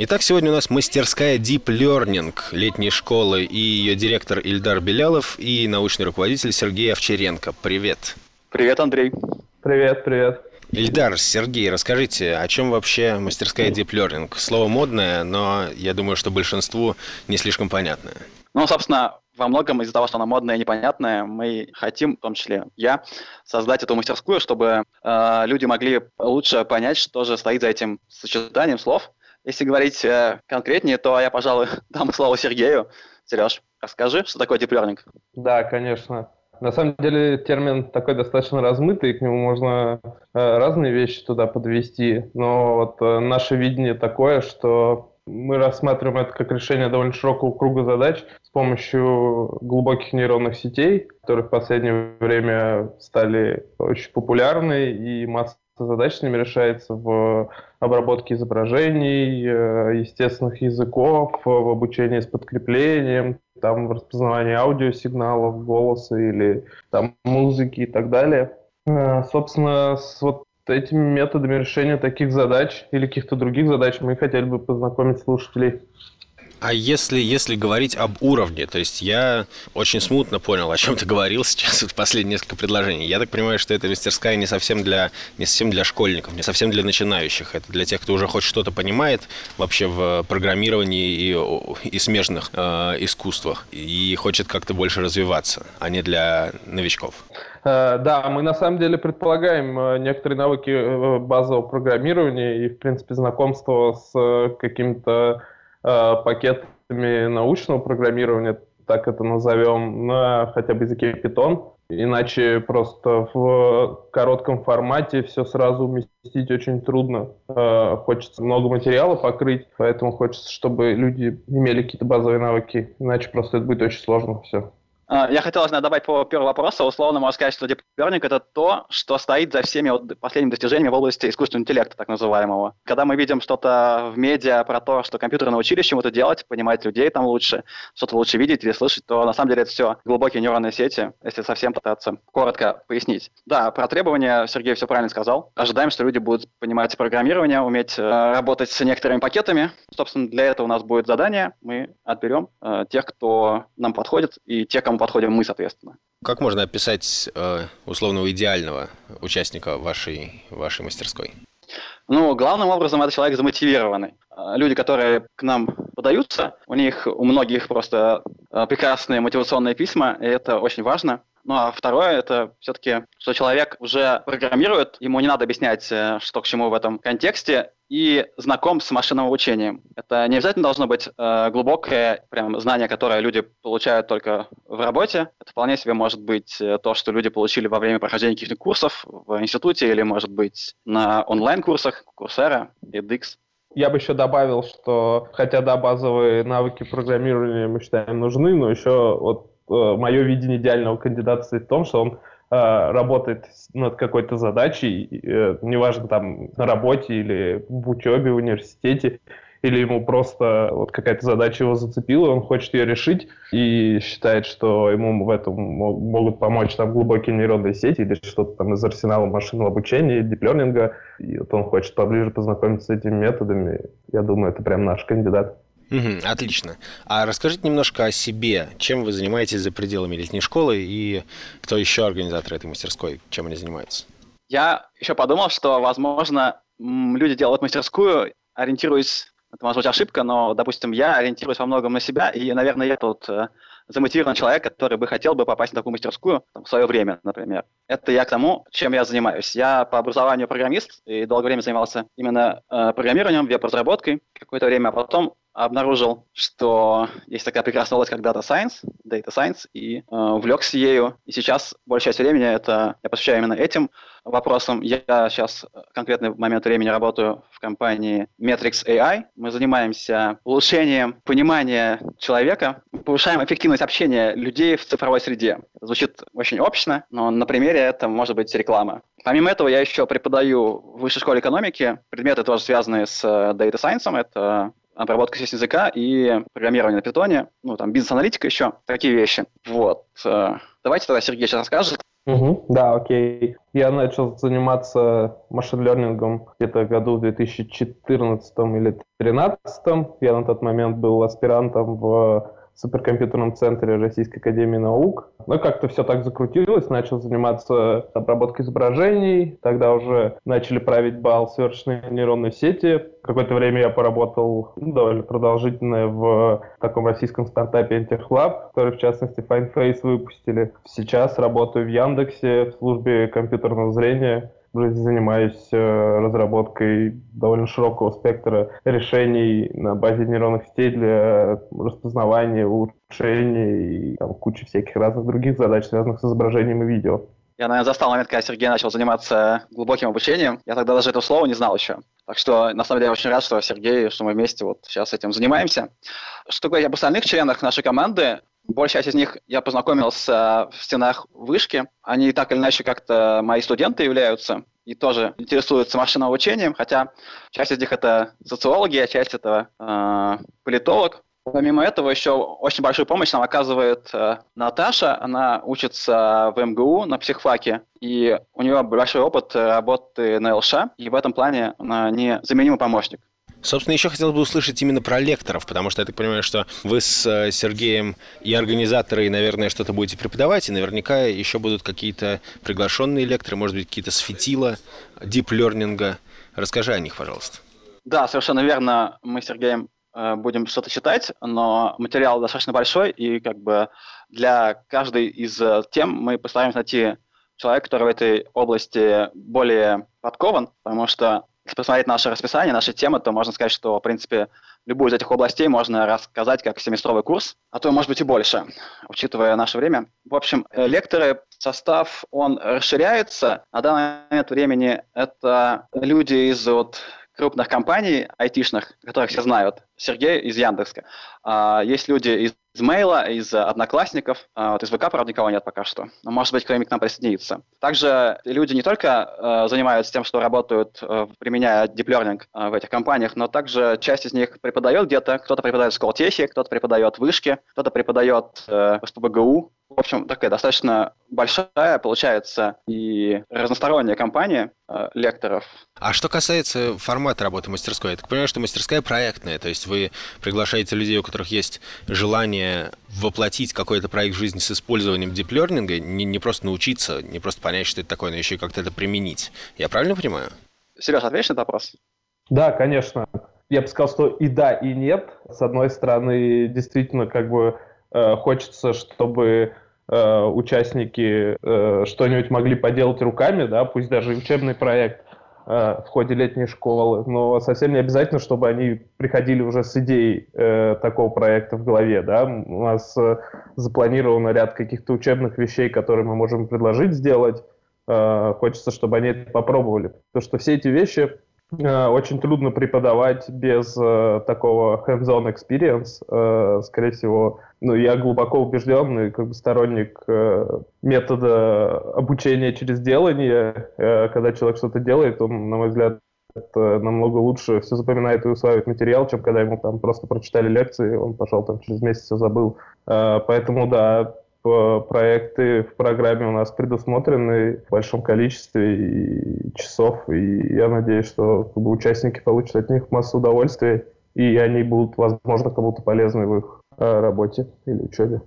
Итак, сегодня у нас мастерская Deep Learning летней школы и ее директор Ильдар Белялов и научный руководитель Сергей Овчаренко. Привет. Привет, Андрей. Привет, привет. Ильдар, Сергей, расскажите, о чем вообще мастерская Deep Learning? Слово модное, но я думаю, что большинству не слишком понятное. Ну, собственно, во многом из-за того, что она модная и непонятная, мы хотим, в том числе я, создать эту мастерскую, чтобы э, люди могли лучше понять, что же стоит за этим сочетанием слов, если говорить э, конкретнее, то я, пожалуй, дам слово Сергею. Сереж, расскажи, что такое learning? Да, конечно. На самом деле термин такой достаточно размытый, к нему можно э, разные вещи туда подвести, но вот э, наше видение такое, что мы рассматриваем это как решение довольно широкого круга задач с помощью глубоких нейронных сетей, которые в последнее время стали очень популярны, и масса задач с ними решается в обработке изображений, э, естественных языков, в обучении с подкреплением, там в распознавании аудиосигналов, голоса или там музыки и так далее. Э, собственно, с вот этими методами решения таких задач или каких-то других задач мы хотели бы познакомить слушателей. А если, если говорить об уровне, то есть я очень смутно понял, о чем ты говорил сейчас в последние несколько предложений. Я так понимаю, что эта мастерская не совсем для, не совсем для школьников, не совсем для начинающих. Это для тех, кто уже хоть что-то понимает вообще в программировании и, и смежных э, искусствах и хочет как-то больше развиваться, а не для новичков. Э, да, мы на самом деле предполагаем э, некоторые навыки э, базового программирования и, в принципе, знакомство с какими-то Э, пакетами научного программирования, так это назовем, на хотя бы языке Python. Иначе просто в коротком формате все сразу уместить очень трудно. Э, хочется много материала покрыть, поэтому хочется, чтобы люди имели какие-то базовые навыки. Иначе просто это будет очень сложно все. А, я хотел добавить по первому вопросу. Условно можно сказать, что Deep это то, что стоит за всеми вот последними достижениями в области искусственного интеллекта, так называемого. Когда мы видим что-то в медиа про то, что компьютеры научились чему-то делать, понимать людей там лучше, что-то лучше видеть или слышать, то на самом деле это все глубокие нейронные сети, если совсем пытаться коротко пояснить. Да, про требования Сергей все правильно сказал. Ожидаем, что люди будут понимать программирование, уметь э, работать с некоторыми пакетами. Собственно, для этого у нас будет задание. Мы отберем э, тех, кто нам подходит, и тех, кому подходим мы, соответственно. Как можно описать э, условного идеального участника вашей, вашей мастерской? Ну, главным образом это человек замотивированный. Э, люди, которые к нам подаются, у них у многих просто э, прекрасные мотивационные письма, и это очень важно. Ну а второе, это все-таки, что человек уже программирует, ему не надо объяснять, э, что к чему в этом контексте, и знаком с машинным обучением. Это не обязательно должно быть э, глубокое прям, знание, которое люди получают только в работе. Это вполне себе может быть э, то, что люди получили во время прохождения каких-то курсов в институте или, может быть, на онлайн-курсах, Coursera, edX. Я бы еще добавил, что хотя да, базовые навыки программирования мы считаем нужны, но еще вот мое видение идеального кандидата состоит в том, что он э, работает над какой-то задачей, э, неважно там на работе или в учебе, в университете, или ему просто вот какая-то задача его зацепила, он хочет ее решить и считает, что ему в этом могут помочь там глубокие нейронные сети или что-то там из арсенала машинного обучения, диплернинга, и вот он хочет поближе познакомиться с этими методами. Я думаю, это прям наш кандидат. Угу, отлично. А расскажите немножко о себе. Чем вы занимаетесь за пределами летней школы и кто еще организатор этой мастерской? Чем они занимаются? Я еще подумал, что, возможно, люди делают мастерскую, ориентируясь, это может быть ошибка, но, допустим, я ориентируюсь во многом на себя, и, наверное, я тут э, замотивированный человек, который бы хотел бы попасть на такую мастерскую там, в свое время, например. Это я к тому, чем я занимаюсь. Я по образованию программист и долгое время занимался именно э, программированием, веб-разработкой какое-то время, а потом обнаружил, что есть такая прекрасная область, как Data Science, Data Science, и э, увлекся ею. И сейчас большая часть времени это я посвящаю именно этим вопросам. Я сейчас конкретный момент времени работаю в компании Metrics AI. Мы занимаемся улучшением понимания человека, повышаем эффективность общения людей в цифровой среде. Звучит очень общно, но на примере это может быть реклама. Помимо этого, я еще преподаю в высшей школе экономики. Предметы тоже связанные с э, Data Science. Это обработка естественного языка и программирование на питоне, ну, там, бизнес-аналитика еще, такие вещи. Вот. Э, давайте тогда Сергей сейчас расскажет, Угу, да, окей. Я начал заниматься машин-лернингом где-то году в 2014 или 2013. Я на тот момент был аспирантом в суперкомпьютерном центре Российской Академии Наук. Но как-то все так закрутилось, начал заниматься обработкой изображений, тогда уже начали править бал сверхчные нейронной сети. Какое-то время я поработал ну, довольно продолжительное в таком российском стартапе Interlab, который, в частности, FineFace выпустили. Сейчас работаю в Яндексе в службе компьютерного зрения занимаюсь э, разработкой довольно широкого спектра решений на базе нейронных сетей для распознавания, улучшения и там, кучи всяких разных других задач, связанных с изображением и видео. Я, наверное, застал момент, когда Сергей начал заниматься глубоким обучением. Я тогда даже этого слова не знал еще. Так что, на самом деле, я очень рад, что Сергей, что мы вместе вот сейчас этим занимаемся. Что говорить об остальных членах нашей команды, Большая часть из них я познакомился в стенах вышки. Они так или иначе как-то мои студенты являются и тоже интересуются машинным обучением, хотя часть из них это социологи, а часть это э, политолог. Помимо этого, еще очень большую помощь нам оказывает э, Наташа. Она учится в МГУ на психфаке, и у нее большой опыт работы на ЛШ, и в этом плане она незаменимый помощник. Собственно, еще хотел бы услышать именно про лекторов, потому что я так понимаю, что вы с э, Сергеем и организаторы, наверное, что-то будете преподавать, и наверняка еще будут какие-то приглашенные лекторы, может быть, какие-то с фитила, дип-лернинга. Расскажи о них, пожалуйста. Да, совершенно верно. Мы с Сергеем э, будем что-то читать, но материал достаточно большой, и как бы для каждой из э, тем мы постараемся найти человека, который в этой области более подкован, потому что если посмотреть наше расписание, наши темы, то можно сказать, что, в принципе, любую из этих областей можно рассказать как семестровый курс, а то, может быть, и больше, учитывая наше время. В общем, э, лекторы, состав, он расширяется. На данный момент времени это люди из вот крупных компаний айтишных, которых все знают. Сергей из Яндекска. А, есть люди из мейла, из одноклассников. А, вот из ВК, правда, никого нет пока что. Но, может быть, кто-нибудь к нам присоединится. Также люди не только э, занимаются тем, что работают, применяя deep learning в этих компаниях, но также часть из них преподает где-то. Кто-то преподает в Сколтехе, кто-то преподает в Вышке, кто-то преподает в СПБГУ. В общем, такая достаточно большая, получается, и разносторонняя компания э, лекторов. А что касается формата работы мастерской, я так понимаю, что мастерская проектная, то есть вы приглашаете людей, у которых есть желание воплотить какой-то проект в жизнь с использованием диплернинга, не, не просто научиться, не просто понять, что это такое, но еще и как-то это применить. Я правильно понимаю? Сереж, ответишь на этот вопрос? Да, конечно. Я бы сказал, что и да, и нет. С одной стороны, действительно, как бы э, хочется, чтобы э, участники э, что-нибудь могли поделать руками, да, пусть даже учебный проект. Э, в ходе летней школы, но совсем не обязательно, чтобы они приходили уже с идеей э, такого проекта в голове. Да? У нас э, запланировано ряд каких-то учебных вещей, которые мы можем предложить сделать. Э, хочется, чтобы они это попробовали. Потому что все эти вещи очень трудно преподавать без э, такого hands-on experience. Э, скорее всего, ну, я глубоко убежденный как бы сторонник э, метода обучения через делание. Э, когда человек что-то делает, он, на мой взгляд, это намного лучше все запоминает и усваивает материал, чем когда ему там просто прочитали лекции, он пошел там через месяц все забыл. Э, поэтому да, проекты в программе у нас предусмотрены в большом количестве и часов, и я надеюсь, что как бы, участники получат от них массу удовольствия, и они будут, возможно, кому-то полезны в их э, работе или учебе.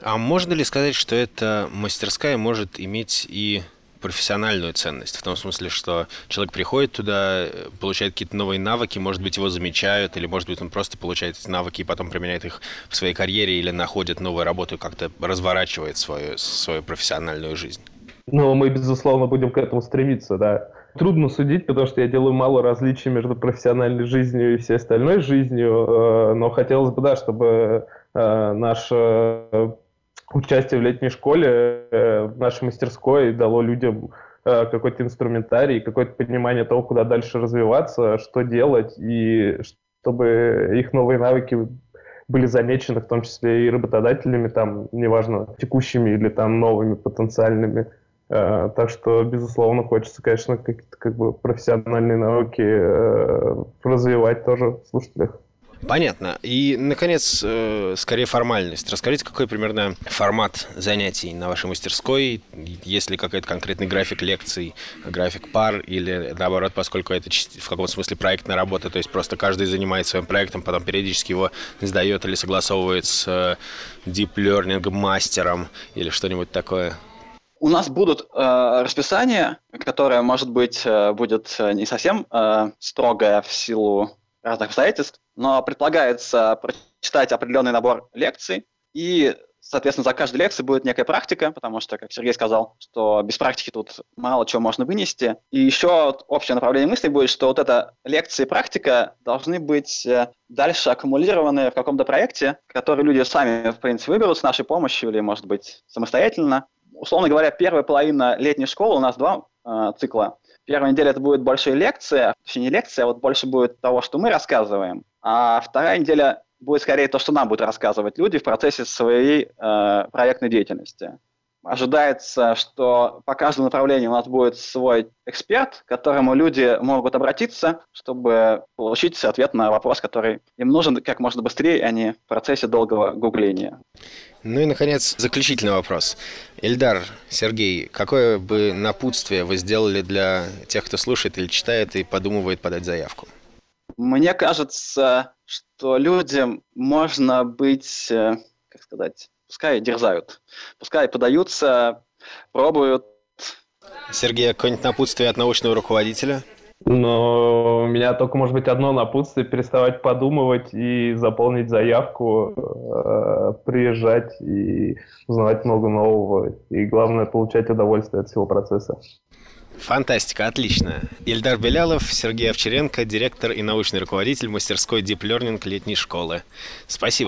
А можно ли сказать, что эта мастерская может иметь и профессиональную ценность, в том смысле, что человек приходит туда, получает какие-то новые навыки, может быть, его замечают, или, может быть, он просто получает эти навыки и потом применяет их в своей карьере или находит новую работу как-то разворачивает свою, свою профессиональную жизнь. Ну, мы, безусловно, будем к этому стремиться, да. Трудно судить, потому что я делаю мало различий между профессиональной жизнью и всей остальной жизнью, э, но хотелось бы, да, чтобы э, наша участие в летней школе э, в нашей мастерской дало людям э, какой-то инструментарий, какое-то понимание того, куда дальше развиваться, что делать, и чтобы их новые навыки были замечены, в том числе и работодателями, там, неважно, текущими или там новыми потенциальными. Э, так что, безусловно, хочется, конечно, какие-то как бы профессиональные науки развивать тоже в слушателях. Понятно. И, наконец, э, скорее формальность. Расскажите, какой примерно формат занятий на вашей мастерской? Есть ли какой-то конкретный график лекций, график пар или наоборот, поскольку это в каком смысле проектная работа, то есть просто каждый занимается своим проектом, потом периодически его сдает или согласовывает с э, deep learning мастером или что-нибудь такое? У нас будут э, расписания, которое, может быть, э, будет не совсем э, строгое в силу разных обстоятельств, но предполагается прочитать определенный набор лекций, и, соответственно, за каждой лекцией будет некая практика, потому что, как Сергей сказал, что без практики тут мало чего можно вынести. И еще общее направление мысли будет, что вот эта лекция и практика должны быть э, дальше аккумулированы в каком-то проекте, который люди сами, в принципе, выберут с нашей помощью или, может быть, самостоятельно. Условно говоря, первая половина летней школы у нас два э, цикла. Первая неделя это будет больше лекция, точнее не лекция, а вот больше будет того, что мы рассказываем. А вторая неделя будет скорее то, что нам будут рассказывать люди в процессе своей э, проектной деятельности. Ожидается, что по каждому направлению у нас будет свой эксперт, к которому люди могут обратиться, чтобы получить ответ на вопрос, который им нужен как можно быстрее, а не в процессе долгого гугления. Ну и, наконец, заключительный вопрос. Ильдар, Сергей, какое бы напутствие вы сделали для тех, кто слушает или читает и подумывает подать заявку? Мне кажется, что людям можно быть, э, как сказать, пускай дерзают, пускай подаются, пробуют. Сергей, какое-нибудь напутствие от научного руководителя? Но у меня только, может быть, одно напутствие – переставать подумывать и заполнить заявку, э, приезжать и узнавать много нового. И главное – получать удовольствие от всего процесса. Фантастика, отлично. Ильдар Белялов, Сергей Овчаренко, директор и научный руководитель мастерской Deep Learning летней школы. Спасибо.